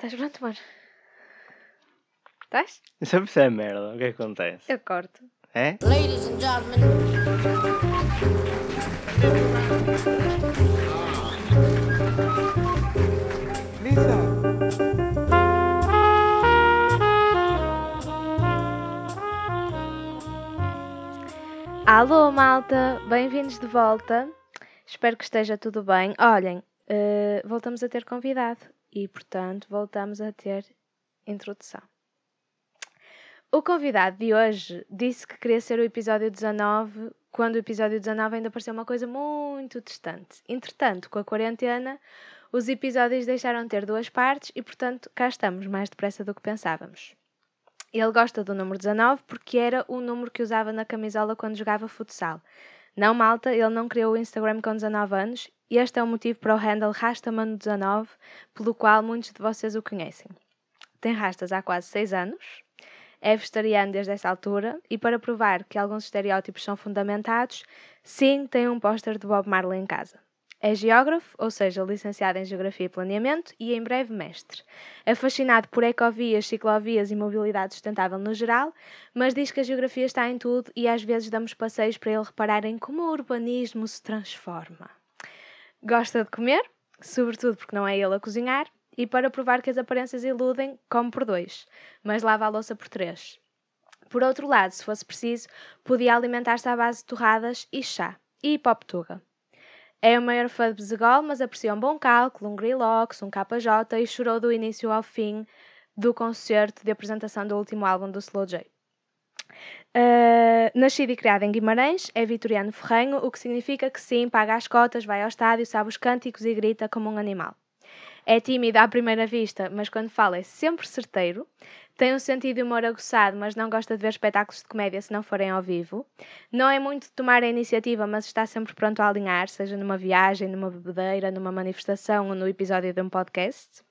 Estás pronto, amor? Estás? Sempre isso é merda, o que é que acontece? Eu corto. É? Ladies and gentlemen, Alô, malta! Bem-vindos de volta. Espero que esteja tudo bem. Olhem, eh, voltamos a ter convidado e, portanto, voltamos a ter introdução. O convidado de hoje disse que queria ser o episódio 19, quando o episódio 19 ainda parecia uma coisa muito distante. Entretanto, com a quarentena, os episódios deixaram de ter duas partes e, portanto, cá estamos mais depressa do que pensávamos. Ele gosta do número 19 porque era o número que usava na camisola quando jogava futsal. Não, malta, ele não criou o Instagram com 19 anos e este é o motivo para o handle Rastamano19, pelo qual muitos de vocês o conhecem. Tem rastas há quase 6 anos, é vegetariano desde essa altura e para provar que alguns estereótipos são fundamentados, sim, tem um póster de Bob Marley em casa. É geógrafo, ou seja, licenciado em Geografia e Planeamento e em breve mestre. É fascinado por ecovias, ciclovias e mobilidade sustentável no geral, mas diz que a geografia está em tudo e às vezes damos passeios para ele reparar em como o urbanismo se transforma. Gosta de comer, sobretudo porque não é ele a cozinhar, e para provar que as aparências iludem, come por dois, mas lava a louça por três. Por outro lado, se fosse preciso, podia alimentar-se à base de torradas e chá, e hipoptuga. É o maior fã de Bezegol, mas aprecia um bom cálculo, um Grillox, um KJ e chorou do início ao fim do concerto de apresentação do último álbum do Slow J. Uh, nascido e criado em Guimarães, é vitoriano ferrenho, o que significa que sim, paga as cotas, vai ao estádio, sabe os cânticos e grita como um animal. É tímido à primeira vista, mas quando fala é sempre certeiro. Tem um sentido de humor aguçado, mas não gosta de ver espetáculos de comédia se não forem ao vivo. Não é muito de tomar a iniciativa, mas está sempre pronto a alinhar, seja numa viagem, numa bebedeira, numa manifestação ou no episódio de um podcast.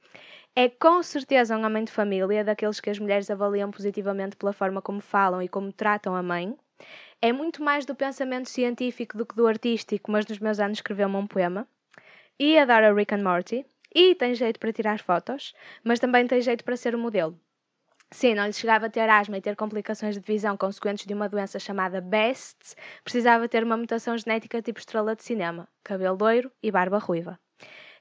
É com certeza um homem de família, daqueles que as mulheres avaliam positivamente pela forma como falam e como tratam a mãe. É muito mais do pensamento científico do que do artístico, mas nos meus anos escreveu-me um poema. E adora Rick and Morty. E tem jeito para tirar fotos, mas também tem jeito para ser o modelo. Sim, não lhe chegava a ter asma e ter complicações de visão consequentes de uma doença chamada BEST, precisava ter uma mutação genética tipo estrela de cinema, cabelo loiro e barba ruiva.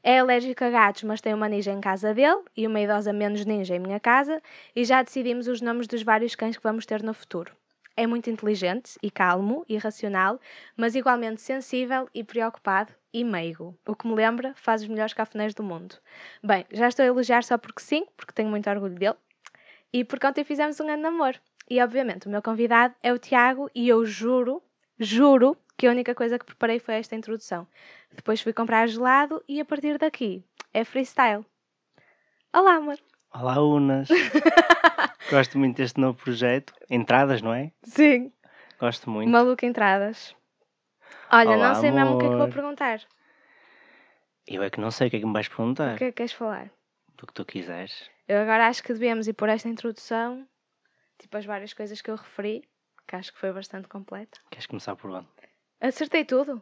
É alérgico a gatos, mas tem uma ninja em casa dele e uma idosa menos ninja em minha casa, e já decidimos os nomes dos vários cães que vamos ter no futuro. É muito inteligente e calmo e racional, mas igualmente sensível e preocupado e meigo. O que me lembra, faz os melhores cafunéis do mundo. Bem, já estou a elogiar só porque sim, porque tenho muito orgulho dele. E porque ontem fizemos um grande namoro. E obviamente o meu convidado é o Tiago e eu juro, juro que a única coisa que preparei foi esta introdução. Depois fui comprar gelado e a partir daqui é freestyle. Olá, amor. Olá, Unas. Gosto muito deste novo projeto. Entradas, não é? Sim. Gosto muito. Maluca entradas. Olha, Olá, não sei mesmo o que é que vou amor. perguntar. Eu é que não sei o que é que me vais perguntar. O que é que queres falar? Do que tu quiseres. Eu agora acho que devemos ir por esta introdução, tipo as várias coisas que eu referi, que acho que foi bastante completa. Queres começar por onde? Acertei tudo.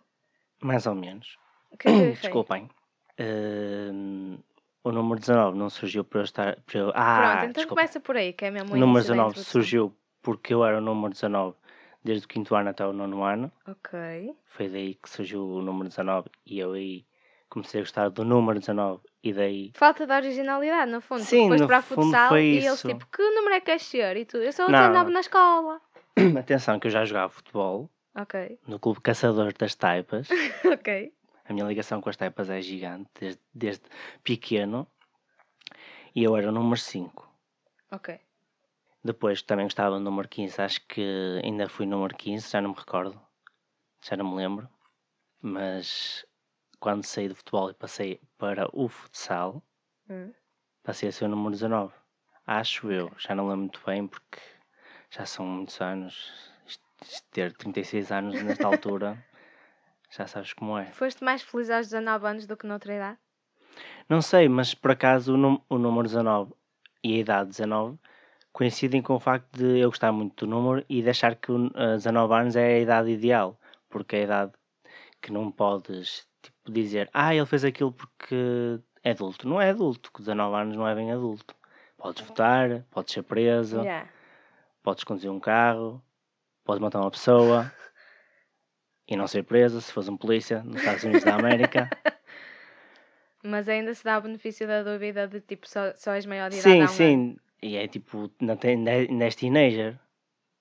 Mais ou menos. O que é que eu errei? Desculpem. Hum, o número 19 não surgiu para eu estar. Para eu... Ah, Pronto, então desculpa. começa por aí, que é mesmo o O número início da 19 introdução. surgiu porque eu era o número 19 desde o quinto ano até o nono ano. Ok. Foi daí que surgiu o número 19 e eu aí comecei a gostar do número 19 e daí Falta de originalidade, no fundo. Sim, Depois no para a fundo futsal foi e eles isso. tipo, que número é que queres ser? E tu, eu sou o Não. 19 na escola. atenção que eu já jogava futebol Ok, no clube Caçador das Taipas. ok. A minha ligação com as Taipas é gigante desde, desde pequeno. E eu era o número 5. Ok. Depois também gostava do número 15, acho que ainda fui número 15, já não me recordo, já não me lembro. Mas quando saí do futebol e passei para o futsal, Hum. passei a ser o número 19. Acho eu, já não lembro muito bem porque já são muitos anos. Ter 36 anos nesta altura, já sabes como é. Foste mais feliz aos 19 anos do que noutra idade? Não sei, mas por acaso o, num- o número 19 e a idade 19 coincidem com o facto de eu gostar muito do número e de achar que o, eh, 19 anos é a idade ideal, porque é a idade que não podes tipo, dizer ah, ele fez aquilo porque é adulto. Não é adulto, com 19 anos não é bem adulto. Podes votar, podes ser preso, Yeah. podes conduzir um carro, podes matar uma pessoa e não ser preso se fores um polícia nos Estados Unidos da América. Mas ainda se dá o benefício da dúvida de tipo só, só és maior de idade. sim, sim. E é tipo, não tem, é- ainda és teenager.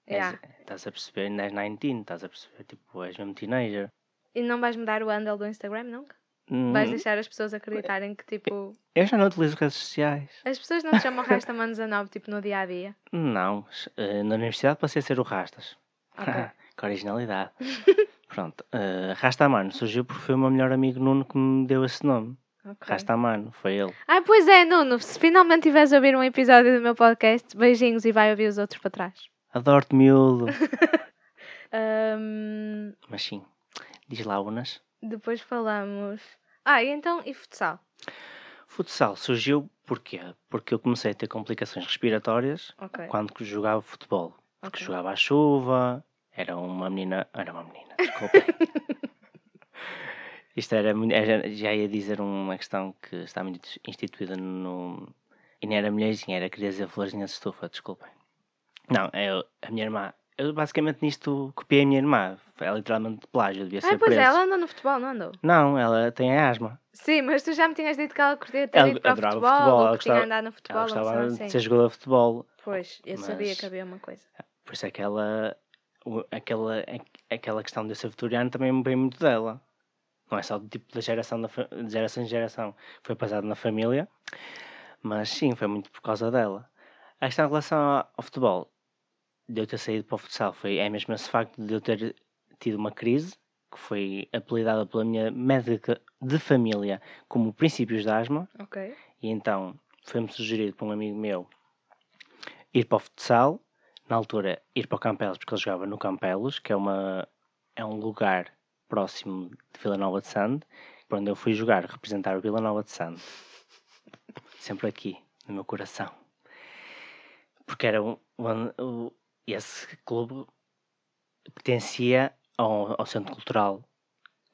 És- Yeah. Estás a perceber, ainda és 19, estás a perceber, tipo, és mesmo teenager. E não vais mudar o handle do Instagram nunca? Vais Hum, deixar as pessoas acreditarem que tipo. Eu já não utilizo redes sociais. As pessoas não te chamam Rastaman 19 tipo no dia a dia. Não, eh, na universidade passei a ser o Rastas. Ok. que originalidade. Pronto, uh, Rastamano surgiu porque foi o meu melhor amigo Nuno que me deu esse nome. ok. Rastamano, foi ele. Ah, pois é, Nuno. Se finalmente tiveres a ouvir um episódio do meu podcast, beijinhos e vai ouvir os outros para trás. Adoro-te, miúdo. Ahm, Mas sim, diz lá, Unas. depois falamos. Ah, e então, e futsal? Futsal surgiu porquê? Porque eu comecei a ter complicações respiratórias Ok. quando jogava futebol. Porque ok. jogava à chuva, era uma menina. Era uma menina, desculpem. Isto era, já ia dizer uma questão que está muito instituída no. E não era mulherzinha, era queria dizer florzinha de estufa, desculpem. Não, eu, a minha irmã. Eu basicamente nisto copiei a minha irmã. É literalmente plágio, devia Ah, ser pois preso. é, ela andou no futebol, não andou? Não, ela tem asma. Sim, mas tu já me tinhas dito que ela curtia ter Ela ido para o adorava futebol, futebol, ou que tinha gostava- andado no futebol, Ela gostava de ser jogadora de futebol. Pois, eu sabia mas- que havia uma coisa. Por isso é que ela. Aquela, aquela questão de eu ser vitoriano também vem muito dela. Não é só do tipo da geração da de geração em geração. Foi passado na família. Mas sim, foi muito por causa dela. A questão em relação ao, ao futebol, de eu ter saído para o futsal, foi, é mesmo esse facto de eu ter tido uma crise, que foi apelidada pela minha médica de família como princípios de asma. Ok. E então foi-me sugerido por um amigo meu ir para o futsal, na altura ir para o Campelos, porque ele jogava no Campelos, que é, uma, é um lugar próximo de Vila Nova de Sande, para onde eu fui jogar, representar o Vila Nova de Sande. Sempre aqui, no meu coração. Porque era um, um- esse clube pertencia ao, ao Centro Cultural,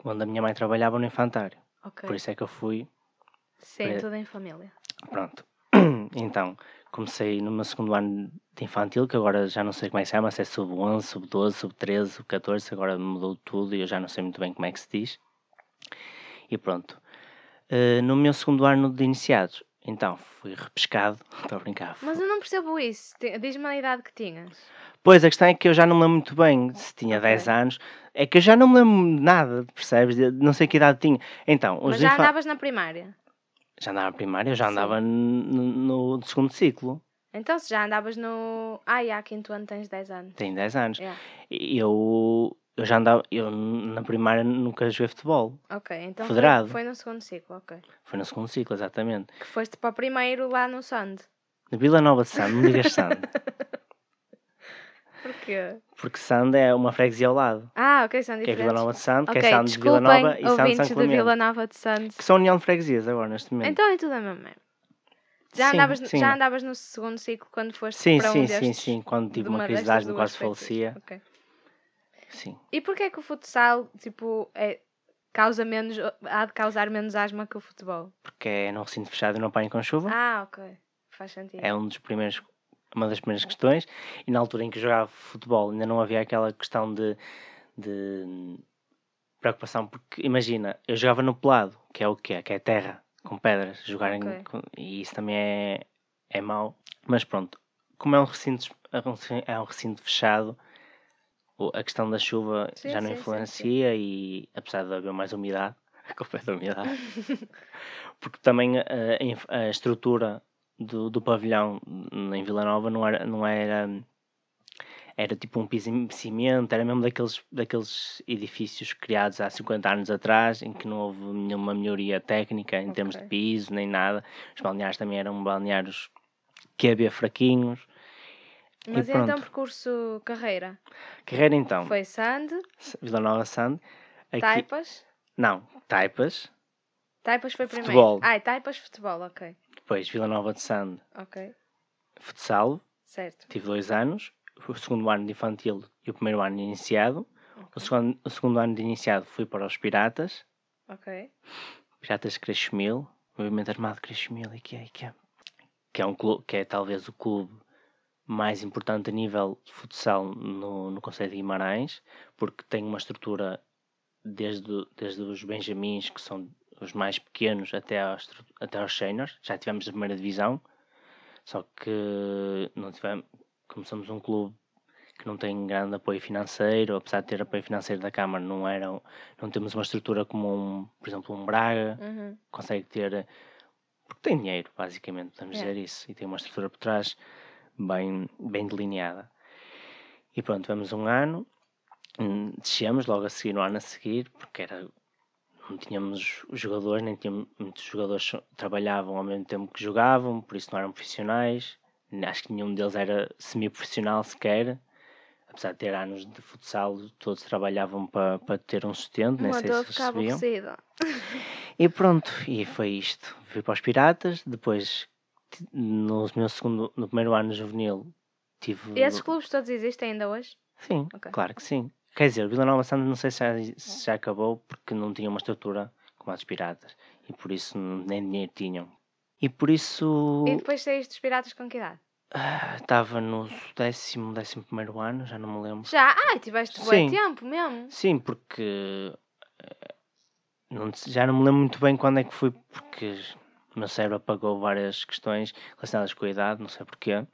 onde a minha mãe trabalhava no infantário. Ok. Por isso é que eu fui Sim, é- tudo em família. Pronto. Então, comecei no meu segundo ano de infantil, que agora já não sei como é que se chama, se é sub-11, sub-12, sub-13, sub-14, agora mudou tudo e eu já não sei muito bem como é que se diz. E pronto. Eh, no meu segundo ano de iniciados, então, fui repescado. Estou a brincar. Mas eu não percebo isso. Diz-me a idade que tinhas. Pois, a questão é que eu já não me lembro muito bem se tinha Ok. 10 anos. É que eu já não me lembro nada, percebes? Não sei que idade tinha. Então, os Mas já infa- andavas na primária. Já andava na primária, eu já andava no, no segundo ciclo. Então se já andavas no. Ai, há quinto ano tens 10 anos. Tenho 10 anos. Yeah. Eu, eu já andava, eu na primária nunca joguei futebol. Ok, então Federado. Foi, foi no segundo ciclo, ok. Foi no segundo ciclo, exatamente. Que foste para o primeiro lá no Sand. Na Vila Nova de Sande, não digas Sande. Porquê? Porque Sande é uma freguesia ao lado. Ah, ok, são Que é diferentes. Vila Nova de Sande, ok, que é Sande de Vila Nova e Sande de ouvintes São de Vila Clemente. Nova de Sand. Que são união de freguesias agora, neste momento. Então é tudo a mesma merda. Já, Sim, andavas, sim. já andavas no segundo ciclo quando foste sim, para sim, um sim, destes? sim. Quando tive de uma crise de destas asma, duas quase freguesias? falecia. Ok. Sim. E porquê que o futsal, tipo, é, causa menos, há de causar menos asma que o futebol? Porque é num recinto fechado e não apanho com chuva. Ah, ok. Faz sentido. É um dos primeiros, uma das primeiras questões. E na altura em que jogava futebol ainda não havia aquela questão de, de preocupação, porque imagina, eu jogava no pelado, que é o que é, que é terra, com pedras, jogarem Ok. com- e isso também é, é mau. Mas pronto, como é um recinto, é um recinto- é fechado, a questão da chuva Sim, já não sim, sim, influencia e apesar de haver mais umidade, a culpa é da umidade, porque também a, a estrutura do, do pavilhão em Vila Nova não era, não era era tipo um piso em cimento, era mesmo daqueles, daqueles edifícios criados há 50 anos atrás, em que não houve nenhuma melhoria técnica em termos de piso, nem nada. Os balneários também eram balneários que havia fraquinhos. Mas e e então pronto. percurso carreira? Carreira então, Foi Sand, Vila Nova Sand. Aqui, Taipas. Não, Taipas, Taipas foi primeiro. Futebol. Ah, Taipas futebol, ok. Depois Vila Nova de Sand, Ok, futsal, certo. tive dois anos, o segundo ano de infantil e o primeiro ano de iniciado. O Ok. segundo, o segundo ano de iniciado fui para os Piratas, Ok. Piratas Crescimil, movimento armado Crishmili, que é, que é, que é um clube, que é talvez o clube mais importante a nível de futsal no, no Conselho de Guimarães, porque tem uma estrutura desde, desde os Benjamins, que são os mais pequenos, até aos, até aos seniors. Já tivemos a primeira divisão, só que não tivemos, como somos um clube que não tem grande apoio financeiro, apesar de ter apoio financeiro da Câmara, não, era, não temos uma estrutura como, um, por exemplo, um Braga, Uhum. consegue ter, porque tem dinheiro, basicamente, podemos Yeah. dizer isso, e tem uma estrutura por trás bem, bem delineada. E pronto, tivemos um ano, hum, descemos logo a seguir, no ano a seguir, porque era, não tínhamos os jogadores, nem tínhamos, muitos jogadores trabalhavam ao mesmo tempo que jogavam, por isso não eram profissionais, acho que nenhum deles era semi-profissional sequer, apesar de ter anos de futsal, todos trabalhavam para, para ter um sustento, nem sei se recebiam. E pronto, e foi isto. Fui para os Piratas, depois no meu segundo, no primeiro ano juvenil tive. E esses clubes todos existem ainda hoje? Sim, Ok. claro que sim. Quer dizer, o Vila Nova Santa não sei se já, se já acabou porque não tinha uma estrutura como a dos Piratas e por isso nem dinheiro tinham. E por isso E depois saíste dos piratas com que idade? ah, estava no décimo, décimo primeiro ano, já não me lembro. Já? Ai, tiveste bom Sim. tempo mesmo. Sim, porque eh, não, já não me lembro muito bem quando é que fui, porque o meu cérebro apagou várias questões relacionadas com a idade, não sei porquê.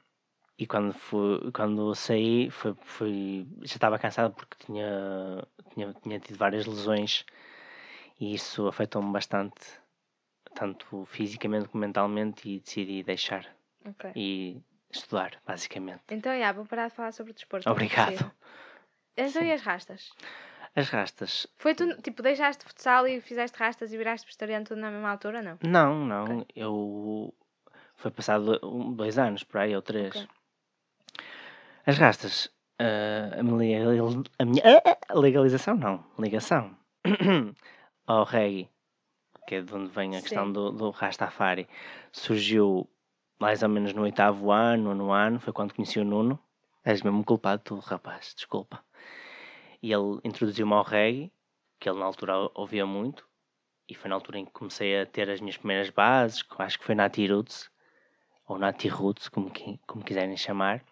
E quando, fui, quando saí, foi, foi, já estava cansado porque tinha, tinha, tinha tido várias lesões e isso afetou-me bastante, tanto fisicamente como mentalmente, e decidi deixar Ok. e estudar, basicamente. Então, já, vou parar de falar sobre o desporto. Obrigado. consigo. Então, Sim. e as rastas? As rastas, Foi tu, tipo, deixaste futsal e fizeste rastas e viraste vegetariano tudo na mesma altura, não? Não, não. Eu. Foi passado dois anos por aí, ou três. Ok. As rastas. ah, a, minha legal- a minha legalização, não. Ligação. ao reggae, que é de onde vem a questão Sim. do, do Rastafari, surgiu mais ou menos no oitavo ano, no ano. Foi quando conheci o Nuno. És mesmo culpado, tu, rapaz, desculpa. E ele introduziu-me ao reggae, que ele na altura ouvia muito. E foi na altura em que comecei a ter as minhas primeiras bases, acho que foi Nati Roots, ou Nati Roots, como, como quiserem chamar.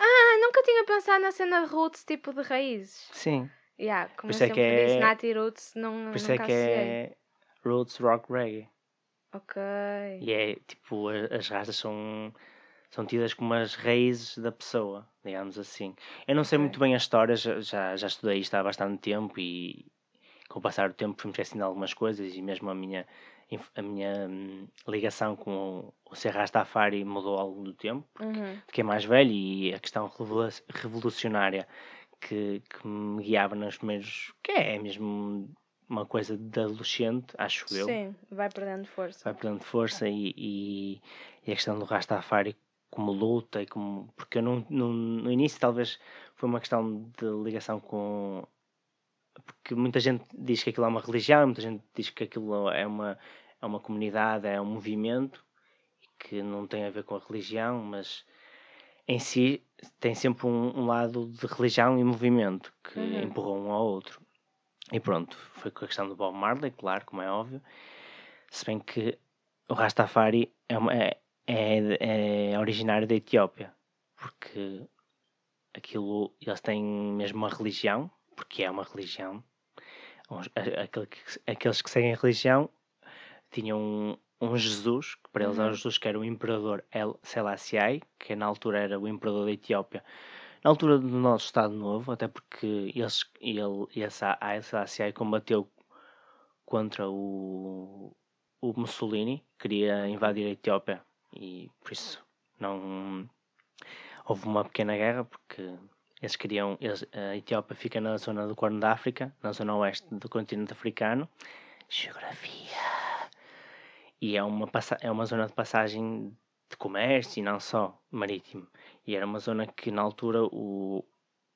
Ah, nunca tinha pensado na cena de roots, tipo de raízes. Sim, Yeah, como Por eu isso é que disse, é- Nati Roots, não, por isso é que é Roots Rock Reggae. Ok. E é tipo, as rastas são, são tidas como as raízes da pessoa, digamos assim. Eu não sei Ok. muito bem a história, já, já, estudei isto há bastante tempo e com o passar do tempo fui-me esquecendo algumas coisas e mesmo a minha, a minha hum, ligação com o ser Rastafari mudou ao longo do tempo. Uhum. fiquei mais velho e a questão revolu- revolucionária que, que me guiava nos primeiros. que é mesmo uma coisa de adolescente, acho eu. Sim, vai perdendo força. Vai perdendo força e, e, e a questão do Rastafari como luta e como. porque eu não, não- no início talvez foi uma questão de ligação com. porque muita gente diz que aquilo é uma religião, muita gente diz que aquilo é uma, é uma comunidade, é um movimento que não tem a ver com a religião, mas em si tem sempre um, um lado de religião e movimento que Uhum. empurram um ao outro. E pronto, foi com a questão do Bob Marley, claro, como é óbvio. Se bem que o Rastafari é, uma- é, é, é originário da Etiópia, porque aquilo, eles têm mesmo uma religião, porque é uma religião. Aqueles que seguem a religião tinham um, um Jesus, que para eles é Uhum. o Jesus que era o imperador El Selassie, que na altura era o imperador da Etiópia. Na altura do nosso Estado Novo, até porque eles, ele, esse Haile Selassie combateu contra o, o Mussolini, queria invadir a Etiópia e por isso não houve uma pequena guerra porque eles queriam eles- a Etiópia fica na zona do Corno da África, na zona oeste do continente africano. Geografia. E é uma, é uma zona de passagem de comércio e não só marítimo. E era uma zona que na altura o,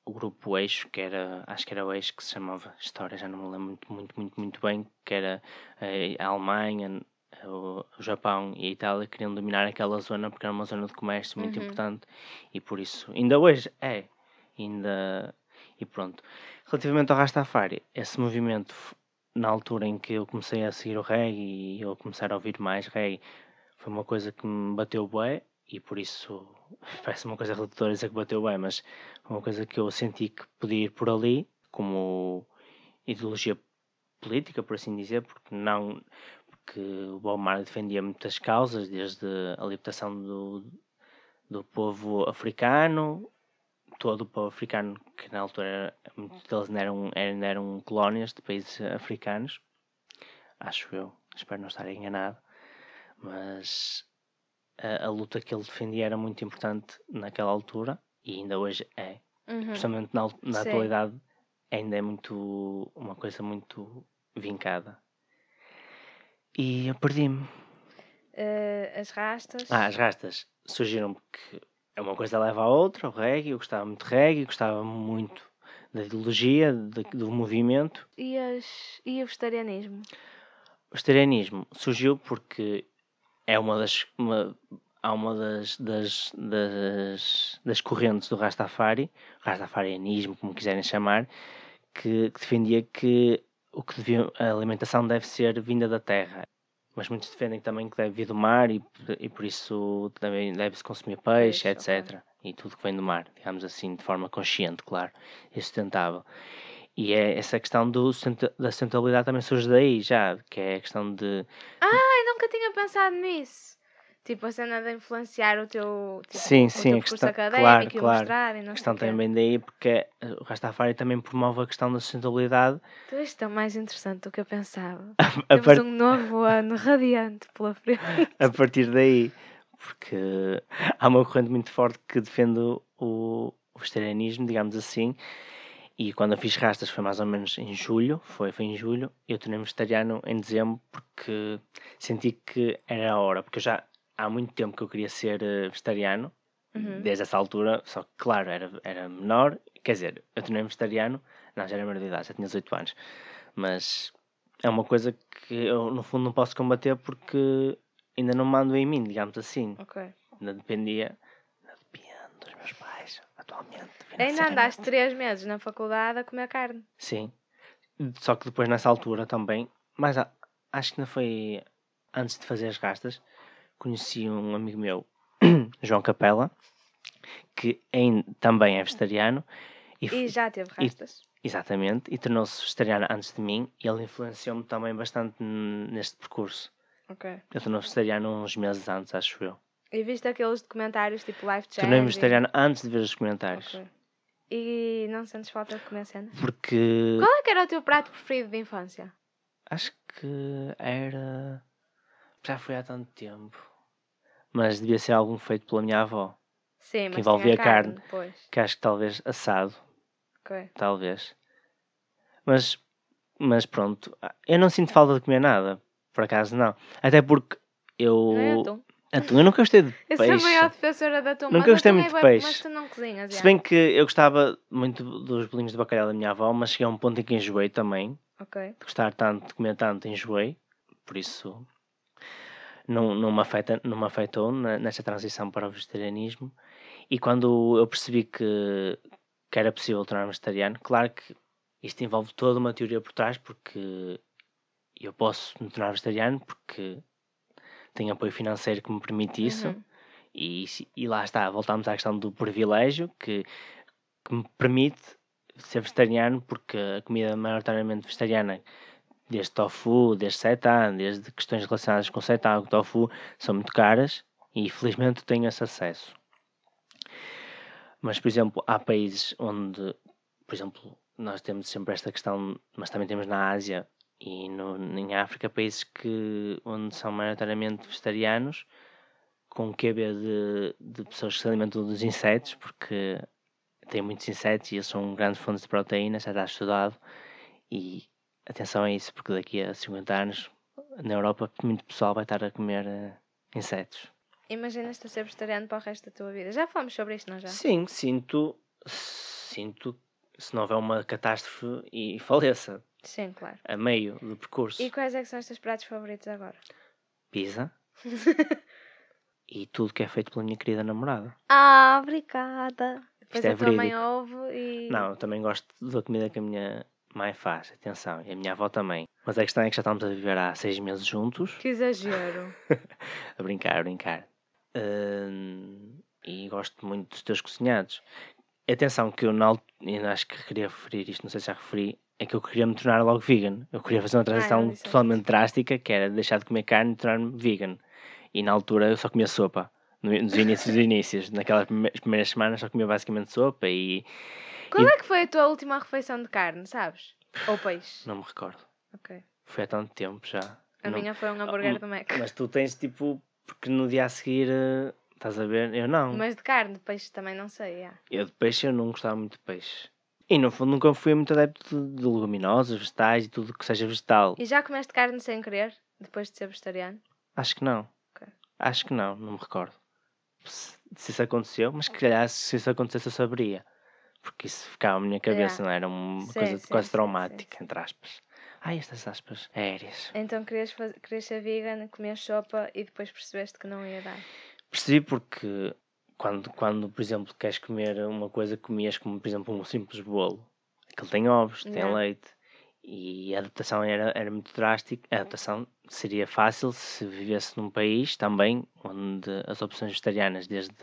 o grupo Eixo, que era, acho que era o Eixo que se chamava História, já não me lembro muito, muito, muito, muito bem, que era eh, a Alemanha, o, Japão e a Itália queriam dominar aquela zona porque era uma zona de comércio muito Uhum. importante e por isso, ainda hoje é, ainda, e pronto. Relativamente ao Rastafari, esse movimento na altura em que eu comecei a seguir o reggae e eu começar a ouvir mais reggae, foi uma coisa que me bateu bem e por isso parece uma coisa redutora dizer que bateu bem, mas uma coisa que eu senti que podia ir por ali como ideologia política, por assim dizer, porque não porque o Bob Marley defendia muitas causas, desde a libertação do, do povo africano, todo o povo africano, que na altura muitos deles não eram, eram, eram colónias de países africanos, acho eu, espero não estar enganado, mas a, a luta que ele defendia era muito importante naquela altura e ainda hoje é, Uhum. principalmente na, na Sim. atualidade, ainda é muito uma coisa muito vincada. E eu perdi-me. Eh, as rastas. Ah, as rastas surgiram porque é uma coisa leva à outra, o reggae, eu gostava muito de reggae, gostava muito da ideologia, de- do movimento. E, as, e o vegetarianismo? O vegetarianismo surgiu porque é uma das, uma, há uma das, das, das, das correntes do Rastafari, Rastafarianismo, como quiserem chamar, que, que defendia que o que devia, a alimentação deve ser vinda da terra. Mas muitos defendem também que deve vir do mar e, e por isso também deve-se consumir peixe, etc. E tudo que vem do mar, digamos assim, de forma consciente, claro, e sustentável. E é essa questão do, da sustentabilidade também surge daí já, que é a questão de Ai, nunca tinha pensado nisso. Tipo, a cena de influenciar o teu, tipo, Sim, o sim, teu a percurso questão- académico claro, e claro. mostrar e não A questão também daí, porque eh, o Rastafari também promove a questão da sustentabilidade Então isto é mais interessante do que eu pensava. a, Temos par- um novo ano radiante pela frente. a partir daí, porque há uma corrente muito forte que defende o, o vegetarianismo, digamos assim, e quando eu fiz rastas foi mais ou menos em julho, foi, foi em julho, eu tornei-me vegetariano em dezembro porque senti que era a hora, porque eu já há muito tempo que eu queria ser eh, vegetariano, Uhum. desde essa altura, só que claro, era, era menor, quer dizer, eu tornei-me vegetariano, não, já era menor de idade, já tinha 18 anos, mas é uma coisa que eu no fundo não posso combater porque ainda não mando em mim, digamos assim, Ok. ainda dependia, ainda depende dos meus pais, atualmente. Ainda andaste três meses na faculdade a comer carne. Sim, só que depois nessa altura também, mas acho que não foi antes de fazer as rastas, conheci um amigo meu, João Capela, que ain- também é vegetariano e, E já teve e- rastas. exatamente, e tornou-se vegetariano antes de mim e ele influenciou-me também bastante neste percurso. Ok. Eu tornou-me vegetariano uns meses antes, acho eu. E viste aqueles documentários tipo Life Change? Tornei-me vegetariano antes de ver os comentários. Ok. E não sentes falta de comer? Porque Qual é que era o teu prato preferido de infância? acho que era. Já foi há tanto tempo. Mas devia ser algum feito pela minha avó. Sim, mas envolvia carne. carne. Que acho que talvez assado. Ok. Talvez. Mas, mas pronto. Eu não sinto falta de comer nada. Por acaso não. Até porque eu. Não é atum? Atum, eu nunca gostei de Eu sou a peixe. maior defensora de atum. Nunca gostei atum muito é de peixe. Mas tu não cozinhas, Se bem que eu gostava muito dos bolinhos de bacalhau da minha avó, mas cheguei a um ponto em que enjoei também. Ok. de gostar tanto, de comer tanto, enjoei. Por isso, não, não, me, afeta, não me afetou nesta transição para o vegetarianismo. E quando eu percebi que, que era possível tornar-me vegetariano, claro que isto envolve toda uma teoria por trás, porque eu posso me tornar vegetariano porque tenho apoio financeiro que me permite isso. Uhum. E, e lá está, voltamos à questão do privilégio que, que me permite ser vegetariano, porque a comida maioritariamente vegetariana, desde tofu, desde seitan, desde questões relacionadas com seitan, com tofu, são muito caras e felizmente tenho esse acesso. Mas, por exemplo, há países onde, por exemplo, nós temos sempre esta questão, mas também temos na Ásia e no, em África países que, onde são maioritariamente vegetarianos, com QB de, de pessoas que se alimentam dos insetos, porque tem muitos insetos e eles são grandes fontes de proteínas, já está estudado. E atenção a isso, porque daqui a 50 anos na Europa muito pessoal vai estar a comer eh, insetos. Imaginas-te a ser vegetariano para o resto da tua vida. Já falamos sobre isto, não já? Sim, sinto, sinto, se não houver uma catástrofe e faleça Sim, claro. a meio do percurso. E quais é que são os teus pratos favoritos agora? Pizza e tudo que é feito pela minha querida namorada. Ah, obrigada. Depois Isto é a tua mãe verídico. ouve e. Não, eu também gosto da comida que a minha mãe faz, atenção, e a minha avó também. Mas a questão é que já estamos a viver há seis meses juntos. Que exagero. a brincar, a brincar. Hum, e gosto muito dos teus cozinhados. Atenção que eu alt- ainda acho que queria referir isto, não sei se já referi, é que eu queria me tornar logo vegan. Eu queria fazer uma transição não disseste. totalmente drástica, que era deixar de comer carne e tornar-me vegan. E na altura eu só comia sopa. No- Nos inícios dos inícios, naquelas prime- primeiras semanas só comia basicamente sopa e Qual é que foi a tua última refeição de carne, sabes? Ou peixe? não me recordo. Ok. Foi há tanto tempo já. A Não- minha foi um hambúrguer mas- do Mac. Mas tu tens tipo, porque no dia a seguir, eh, estás a ver? Eu não. Mas de carne, de peixe também não sei. já. Eu de peixe eu não gostava muito de peixe. E no fundo nunca fui muito adepto de, de leguminosas, vegetais e tudo que seja vegetal. E já comeste carne sem querer? Depois de ser vegetariano? Acho que não. Ok. Acho que não, não me recordo. Se, se isso aconteceu, mas que calhar se isso acontecesse eu saberia. Porque isso ficava na minha cabeça, Yeah. não era uma Sim, coisa sim, quase sim, traumática, entre aspas. Ai, estas aspas aéreas. Então querias, faz... querias ser vegan, comer sopa e depois percebeste que não ia dar. Percebi porque quando, quando, por exemplo, queres comer uma coisa que comias como, por exemplo, um simples bolo, aquele tem ovos, tem Yeah. leite, e a adaptação era, era muito drástica. A adaptação seria fácil se vivesse num país também onde as opções vegetarianas, desde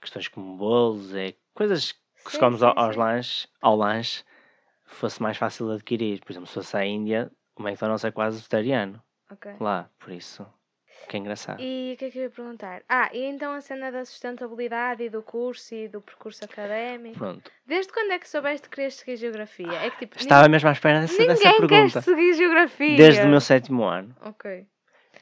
questões como bolos, é, coisas que comes ao, aos lanches, ao lanche, fosse mais fácil de adquirir. Por exemplo, se fosse à Índia, o McDonald's é quase vegetariano Ok. lá, por isso, que é engraçado. E o que é que eu ia perguntar? Ah, e então a cena da sustentabilidade e do curso e do percurso académico. Pronto. Desde quando é que soubeste que querias seguir geografia? É que tipo. Estava mesmo à espera dessa, nin- dessa Ninguém quer pergunta. seguir geografia. Desde o meu sétimo ano. Ok.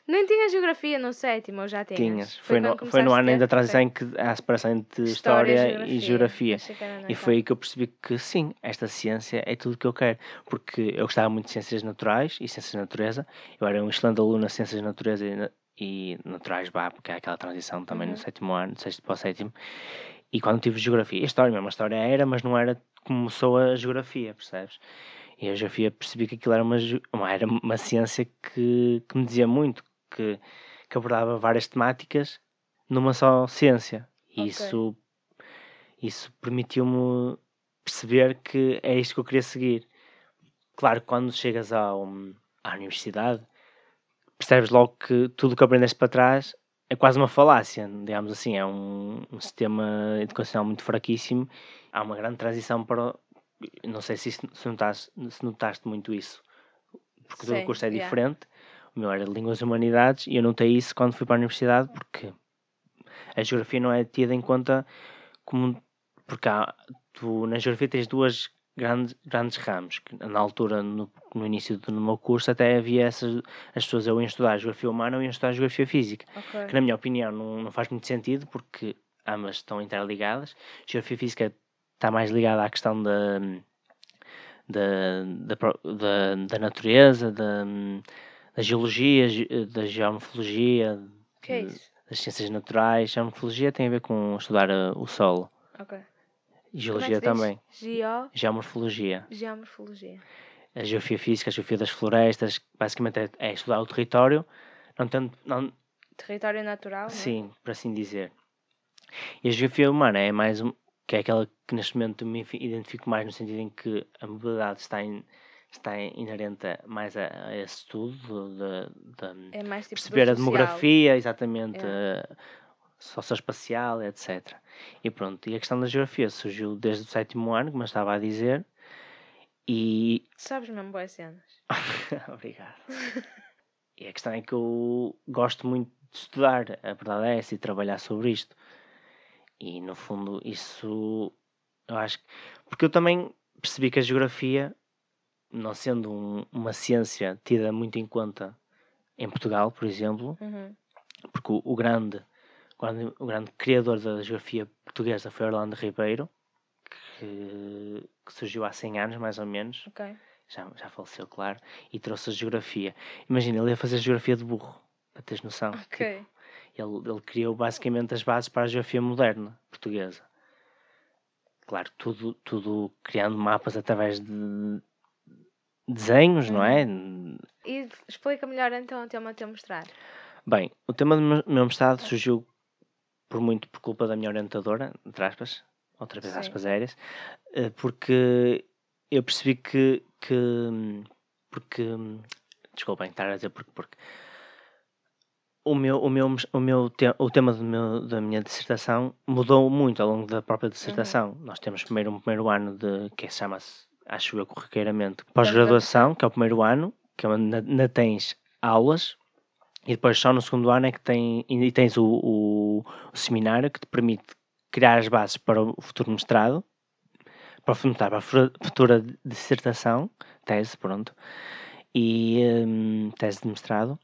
Nem tinha geografia no sétimo, ou já tinhas? Tinhas. Foi, no, foi no começaste a ano ainda transição em que há a separação entre História, e Geografia. Era na E foi aí que eu percebi que sim, esta ciência é tudo o que eu quero. Porque eu gostava muito de ciências naturais e ciências de natureza. Eu era um excelente aluno nas ciências de natureza e, na- e naturais, bah, porque há aquela transição também Uhum. no sétimo ano, do sexto para o sétimo. E quando tive geografia, e história mesmo, a história era, mas não era como sou a geografia, percebes? E a geografia percebi que aquilo era uma, uma- era uma ciência que, que me dizia muito, que, que abordava várias temáticas numa só ciência. E Ok. isso, isso permitiu-me perceber que é isto que eu queria seguir. Claro, que quando chegas ao, à universidade, percebes logo que tudo o que aprendeste para trás é quase uma falácia, digamos assim, é um, um sistema educacional muito fraquíssimo. Há uma grande transição para. Não sei se, isso- se, notaste, se notaste muito isso, porque todo Sim, o curso é yeah. diferente. O meu era de Línguas e Humanidades e eu notei isso quando fui para a universidade, porque a geografia não é tida em conta como. Porque há, tu na geografia tens duas grandes, grandes ramos. Que na altura, no, no início do no meu curso, até havia essas. As pessoas eu ia estudar geografia humana ou iam estudar geografia física. Ok. Que na minha opinião não, não faz muito sentido porque ambas estão interligadas. Geografia física está mais ligada à questão da. Da, da, da, da natureza, da, da geologia, ge- da geomorfologia, que é isso? das ciências naturais. Geomorfologia tem a ver com estudar eh, o solo. Ok. E é geologia diz? também. Geo... Geomorfologia. Geomorfologia. A geografia física, a geografia das florestas, basicamente é, é estudar o território, não tanto, não, Território natural, é? sim, por assim dizer. E a geografia humana é mais um, que é aquela que neste momento me ifi- identifico mais no sentido em que a mobilidade está, in, está inerente mais a, a esse estudo, de, de, É tipo perceber a demografia, exatamente, É. a socioespacial, etc. E pronto, e a questão da geografia surgiu desde o sétimo ano, como eu estava a dizer, e sabes mesmo boas cenas. Obrigado. e a questão é que eu gosto muito de estudar, a verdade é essa, e trabalhar sobre isto. E no fundo, isso eu acho que. Porque eu também percebi que a geografia, não sendo um- uma ciência tida muito em conta em Portugal, por exemplo, Uhum. porque o, o grande, o grande, o grande criador da geografia portuguesa foi Orlando Ribeiro, que, que surgiu há 100 anos mais ou menos já, já faleceu, claro, e trouxe a geografia. Imagina, ele ia fazer geografia de burro, para teres noção. Ok. Tipo, ele, ele criou basicamente as bases para a geografia moderna portuguesa. Claro, tudo, tudo criando mapas através de desenhos, não é? E explica melhor então o tema a teu mestrado. Bem, o tema do meu- mestrado surgiu por muito por culpa da minha orientadora, entre aspas, outra vez Sim. aspas aéreas, eh, porque eu percebi que, que porque desculpem estar a dizer porque, porque o meu, o meu, o meu te, o tema do meu, da minha dissertação mudou muito ao longo da própria dissertação. Uhum. Nós temos primeiro um primeiro ano de que chama-se, acho eu corriqueiramente, pós-graduação, que é o primeiro ano, que é onde ainda tens aulas, e depois só no segundo ano é que tem, e tens o, o, o seminário que te permite criar as bases para o futuro mestrado, para, para a futura dissertação, tese, pronto, e um, tese de mestrado.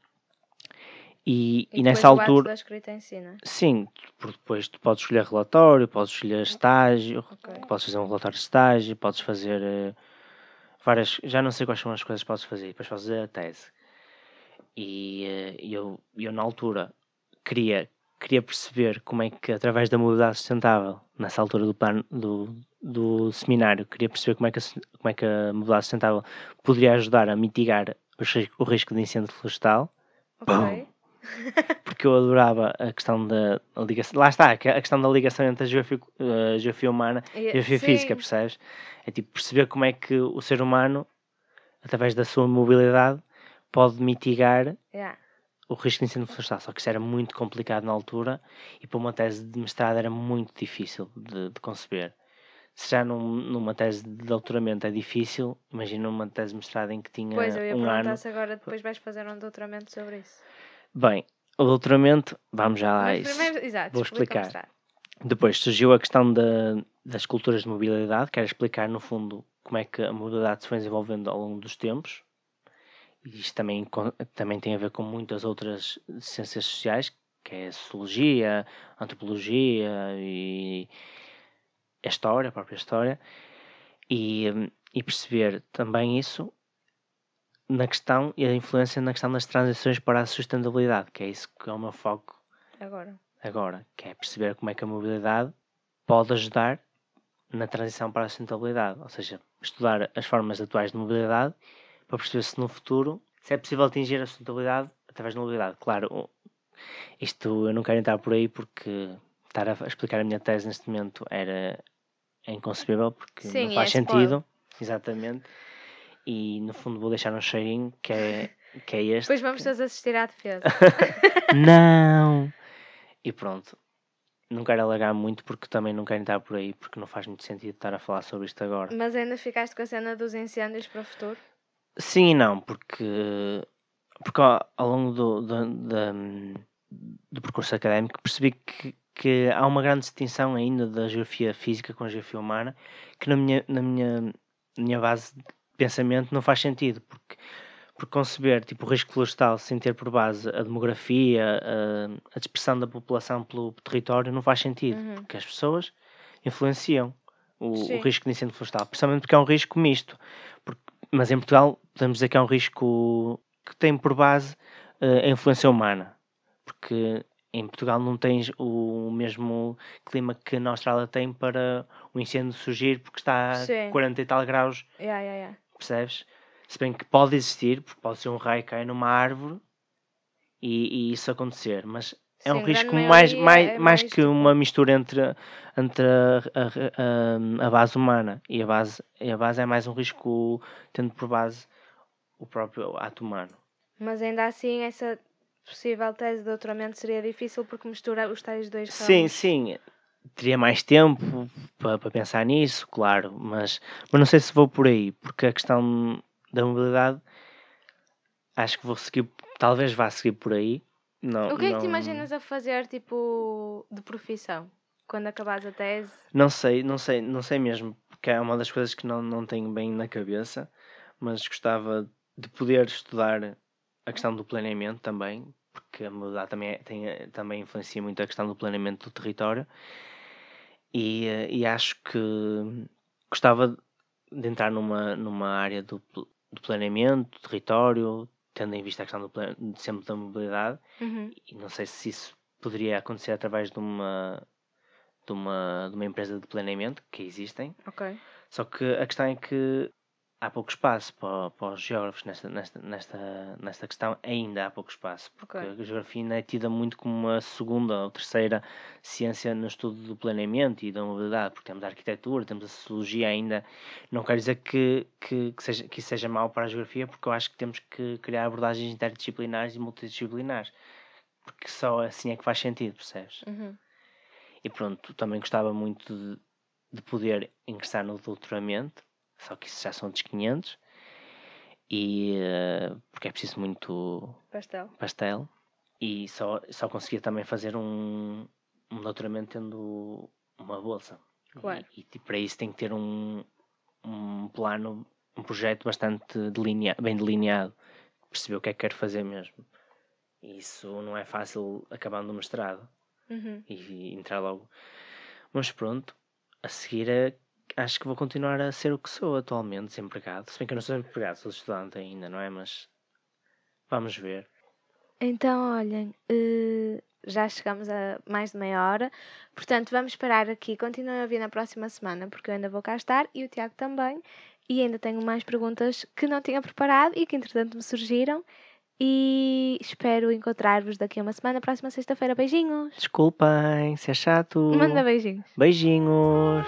E, E, e nessa altura, em si, né? sim, porque depois tu podes escolher relatório, podes escolher estágio, Ok. podes fazer um relatório de estágio, podes fazer eh, várias, já não sei quais são as coisas que podes fazer, depois podes fazer a tese. E eh, eu, eu na altura queria, queria perceber como é que através da mobilidade sustentável, nessa altura do plano do, do seminário, queria perceber como é que a, como é que a mobilidade sustentável poderia ajudar a mitigar os o risco de incêndio florestal Ok. Porque eu adorava a questão da ligação. Lá está, a questão da ligação entre a geografia, a geografia humana e a geografia física, sim. percebes? É tipo perceber como é que o ser humano, através da sua mobilidade, pode mitigar Yeah. o risco de incêndio florestal. Só que isso era muito complicado na altura e para uma tese de mestrado era muito difícil de, de conceber. Se já num- numa tese de doutoramento é difícil, imagina uma tese de mestrado em que tinha Pois, eu ia um perguntar ano. se agora depois vais fazer um doutoramento sobre isso. Bem, o doutoramento, vamos já lá a isso. primeiro, exato, Vou explicar. Depois surgiu a questão da, das culturas de mobilidade, que era explicar, no fundo, como é que a mobilidade se foi desenvolvendo ao longo dos tempos. E isto também, também tem a ver com muitas outras ciências sociais, que é a sociologia, a antropologia e a história, a própria história. E, hum, e perceber também isso na questão e a influência na questão das transições para a sustentabilidade, que é isso que é o meu foco Agora. agora, que é perceber como é que a mobilidade pode ajudar na transição para a sustentabilidade, ou seja, estudar as formas atuais de mobilidade para perceber se no futuro se é possível atingir a sustentabilidade através da mobilidade. Claro, isto eu não quero entrar por aí porque estar a explicar a minha tese neste momento era é inconcebível porque Sim, não faz é spoiler. sentido, exatamente. E no fundo vou deixar um cheirinho que é, que é este. Depois vamos todos assistir à defesa. não! E pronto. Não quero alargar muito porque também não quero entrar por aí porque não faz muito sentido estar a falar sobre isto agora. Mas ainda ficaste com a cena dos incêndios para o futuro? Sim e não, porque, porque ao, ao longo do, do, da- do percurso académico percebi que, que há uma grande distinção ainda da geografia física com a geografia humana que na minha, na minha, minha base pensamento não faz sentido, porque, porque conceber tipo, o risco florestal sem ter por base a demografia, a, a dispersão da população pelo território não faz sentido, Uhum. porque as pessoas influenciam o, o risco de incêndio florestal, principalmente porque é um risco misto. Porque- mas em Portugal podemos dizer que é um risco que tem por base eh, a influência humana, porque em Portugal não tens o mesmo clima que na Austrália tem para o incêndio surgir porque está a Sim. 40 e tal graus, Yeah, yeah, yeah. Percebes? Se bem que pode existir, porque pode ser um raio cair numa árvore e, e isso acontecer, mas é um Sim, risco mais, mais, é mais que uma mistura entre, entre a, a- a- a base humana e a base, e a base é mais um risco tendo por base o próprio ato humano. Mas ainda assim, essa possível tese de doutoramento seria difícil porque mistura os tais dois Sim, ramos. sim, teria mais tempo para, para pensar nisso, claro, mas, mas não sei se vou por aí, porque a questão da mobilidade acho que vou seguir, talvez vá seguir por aí. Não, O que é que te imaginas a fazer, tipo, de profissão? Quando acabares a tese? Não sei, não sei, não sei mesmo, porque é uma das coisas que não, não tenho bem na cabeça, mas gostava de poder estudar a questão do planeamento também, porque a mobilidade também, é- tem, também influencia muito a questão do planeamento do território, e, eh, e acho que gostava de entrar numa, numa área do, do planeamento, do território, tendo em vista a questão do plan- sempre da mobilidade, Uhum. e não sei se isso poderia acontecer através de uma de uma, de uma empresa de planeamento que existem Ok. só que a questão é que há pouco espaço para, para os geógrafos nesta, nesta, nesta, nesta questão, ainda há pouco espaço, porque Ok. a geografia ainda é tida muito como uma segunda ou terceira ciência no estudo do planeamento e da mobilidade, porque temos a arquitetura, temos a sociologia ainda. Não quero dizer que, que, que, seja, que isso seja mau para a geografia, porque eu acho que temos que criar abordagens interdisciplinares e multidisciplinares, porque só assim é que faz sentido, percebes? Uhum. E pronto, também gostava muito de, de poder ingressar no doutoramento, só que isso já são dos 500, e, eh, porque é preciso muito Pastel. pastel, e só, só conseguia também fazer um, um doutoramento tendo uma bolsa. Claro. E, e para isso tem que ter um, um plano, um projeto bastante delinea, bem delineado, perceber o que é que quero fazer mesmo. E isso não é fácil acabando o mestrado Uhum. e entrar logo. Mas pronto, a seguir eh, acho que vou continuar a ser o que sou atualmente, desempregado. Se bem que eu não sou empregado, sou estudante ainda, não é? Mas vamos ver. Então, olhem, eh, já chegamos a mais de meia hora, portanto, vamos parar aqui. Continuem a ouvir na próxima semana, porque eu ainda vou cá estar e o Tiago também. E ainda tenho mais perguntas que não tinha preparado e que entretanto me surgiram. E espero encontrar-vos daqui a uma semana, próxima sexta-feira. Beijinhos! Desculpem se é chato. Manda beijinhos! Beijinhos.